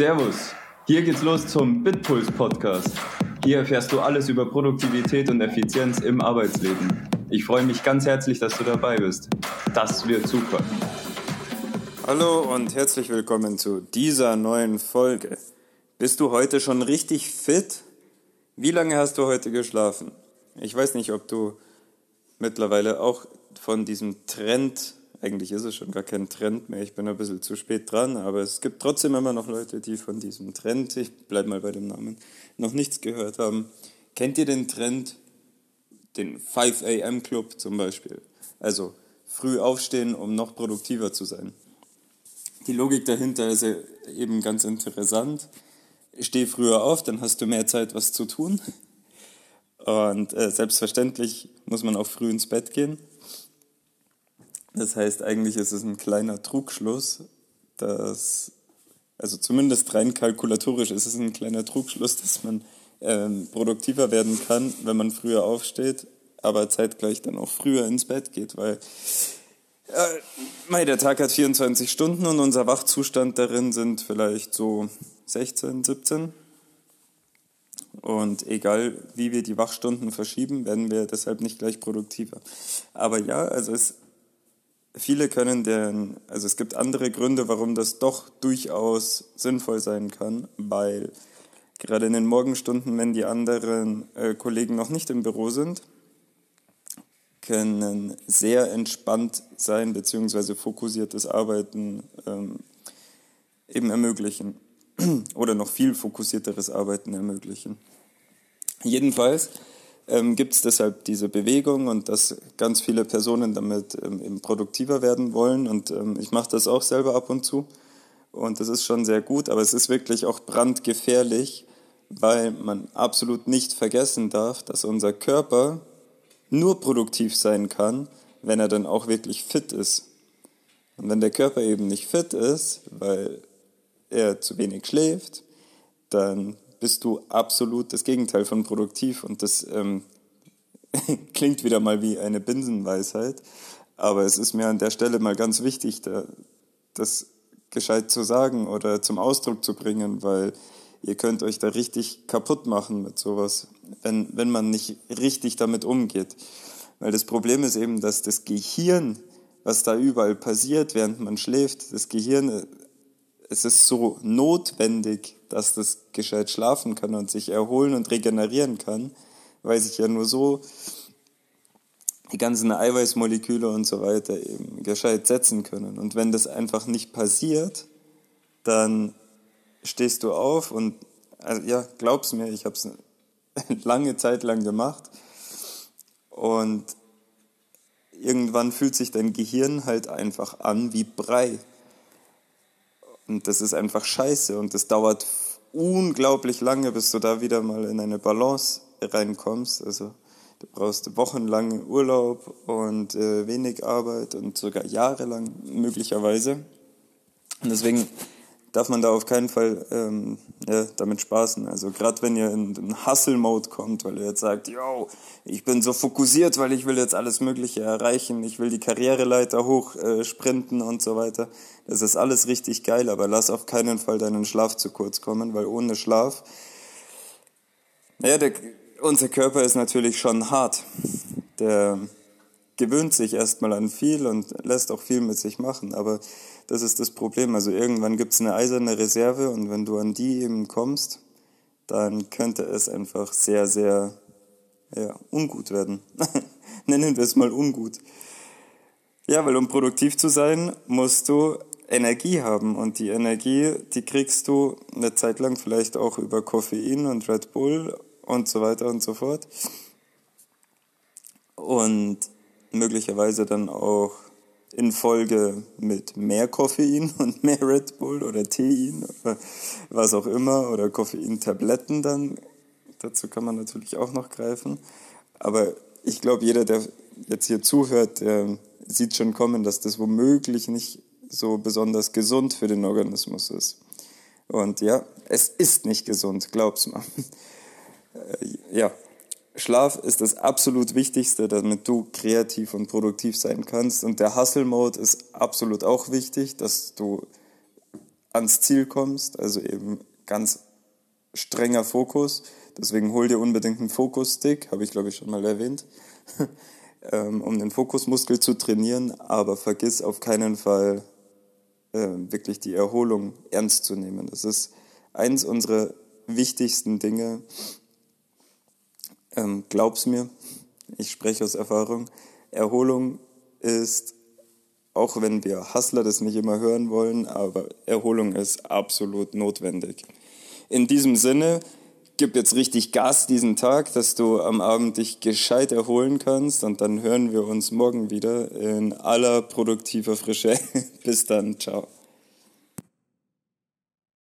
Servus, hier geht's los zum Bitpuls Podcast. Hier erfährst du alles über Produktivität und Effizienz im Arbeitsleben. Ich freue mich ganz herzlich, dass du dabei bist. Das wird super. Hallo und herzlich willkommen zu dieser neuen Folge. Bist du heute schon richtig fit? Wie lange hast du heute geschlafen? Ich weiß nicht, ob du mittlerweile auch von diesem Trend eigentlich ist es schon gar kein Trend mehr, ich bin ein bisschen zu spät dran, aber es gibt trotzdem immer noch Leute, die von diesem Trend, ich bleibe mal bei dem Namen, noch nichts gehört haben. Kennt ihr den Trend, den 5 AM Club zum Beispiel? Also früh aufstehen, um noch produktiver zu sein. Die Logik dahinter ist eben ganz interessant. Steh früher auf, dann hast du mehr Zeit, was zu tun. Und äh, selbstverständlich muss man auch früh ins Bett gehen. Das heißt, eigentlich ist es ein kleiner Trugschluss, dass, also zumindest rein kalkulatorisch ist es ein kleiner Trugschluss, dass man ähm, produktiver werden kann, wenn man früher aufsteht, aber zeitgleich dann auch früher ins Bett geht, weil äh, der Tag hat 24 Stunden und unser Wachzustand darin sind vielleicht so 16, 17. Und egal wie wir die Wachstunden verschieben, werden wir deshalb nicht gleich produktiver. Aber ja, also es viele können den, also es gibt andere Gründe, warum das doch durchaus sinnvoll sein kann, weil gerade in den Morgenstunden, wenn die anderen äh, Kollegen noch nicht im Büro sind, können sehr entspannt sein beziehungsweise fokussiertes Arbeiten ähm, eben ermöglichen oder noch viel fokussierteres Arbeiten ermöglichen. Jedenfalls ähm, gibt es deshalb diese Bewegung und dass ganz viele Personen damit ähm, produktiver werden wollen. Und ähm, ich mache das auch selber ab und zu. Und das ist schon sehr gut, aber es ist wirklich auch brandgefährlich, weil man absolut nicht vergessen darf, dass unser Körper nur produktiv sein kann, wenn er dann auch wirklich fit ist. Und wenn der Körper eben nicht fit ist, weil er zu wenig schläft, dann bist du absolut das Gegenteil von produktiv. Und das ähm, klingt wieder mal wie eine Binsenweisheit. Aber es ist mir an der Stelle mal ganz wichtig, da, das gescheit zu sagen oder zum Ausdruck zu bringen, weil ihr könnt euch da richtig kaputt machen mit sowas, wenn, wenn man nicht richtig damit umgeht. Weil das Problem ist eben, dass das Gehirn, was da überall passiert, während man schläft, das Gehirn es ist so notwendig, dass das gescheit schlafen kann und sich erholen und regenerieren kann, weil sich ja nur so die ganzen Eiweißmoleküle und so weiter eben gescheit setzen können. Und wenn das einfach nicht passiert, dann stehst du auf und also ja, glaub's mir, ich habe es lange Zeit lang gemacht und irgendwann fühlt sich dein Gehirn halt einfach an wie Brei. Und das ist einfach scheiße und das dauert unglaublich lange, bis du da wieder mal in eine Balance reinkommst. Also du brauchst wochenlang Urlaub und äh, wenig Arbeit und sogar jahrelang möglicherweise. Und deswegen darf man da auf keinen Fall ähm, ja, damit spaßen. Also gerade wenn ihr in den Hustle-Mode kommt, weil ihr jetzt sagt, yo, ich bin so fokussiert, weil ich will jetzt alles Mögliche erreichen, ich will die Karriereleiter hoch äh, sprinten und so weiter. Das ist alles richtig geil, aber lass auf keinen Fall deinen Schlaf zu kurz kommen, weil ohne Schlaf, naja, der, unser Körper ist natürlich schon hart. Der gewöhnt sich erstmal an viel und lässt auch viel mit sich machen, aber das ist das Problem. Also irgendwann gibt es eine eiserne Reserve und wenn du an die eben kommst, dann könnte es einfach sehr, sehr ja, ungut werden. Nennen wir es mal ungut. Ja, weil um produktiv zu sein, musst du Energie haben und die Energie, die kriegst du eine Zeit lang vielleicht auch über Koffein und Red Bull und so weiter und so fort. Und möglicherweise dann auch in Folge mit mehr Koffein und mehr Red Bull oder Tein oder was auch immer oder Koffeintabletten dann. Dazu kann man natürlich auch noch greifen. Aber ich glaube, jeder, der jetzt hier zuhört, der sieht schon kommen, dass das womöglich nicht so besonders gesund für den Organismus ist. Und ja, es ist nicht gesund, glaub's mal. Äh, ja, Schlaf ist das absolut Wichtigste, damit du kreativ und produktiv sein kannst. Und der Hustle-Mode ist absolut auch wichtig, dass du ans Ziel kommst, also eben ganz strenger Fokus. Deswegen hol dir unbedingt einen Fokusstick, habe ich glaube ich schon mal erwähnt, ähm, um den Fokusmuskel zu trainieren, aber vergiss auf keinen Fall äh, wirklich die Erholung ernst zu nehmen. Das ist eins unserer wichtigsten Dinge. Ähm, glaub's mir, ich spreche aus Erfahrung. Erholung ist, auch wenn wir Hustler das nicht immer hören wollen, aber Erholung ist absolut notwendig. In diesem Sinne, gib jetzt richtig Gas diesen Tag, dass du am Abend dich gescheit erholen kannst und dann hören wir uns morgen wieder in aller produktiver Frische. Bis dann, ciao.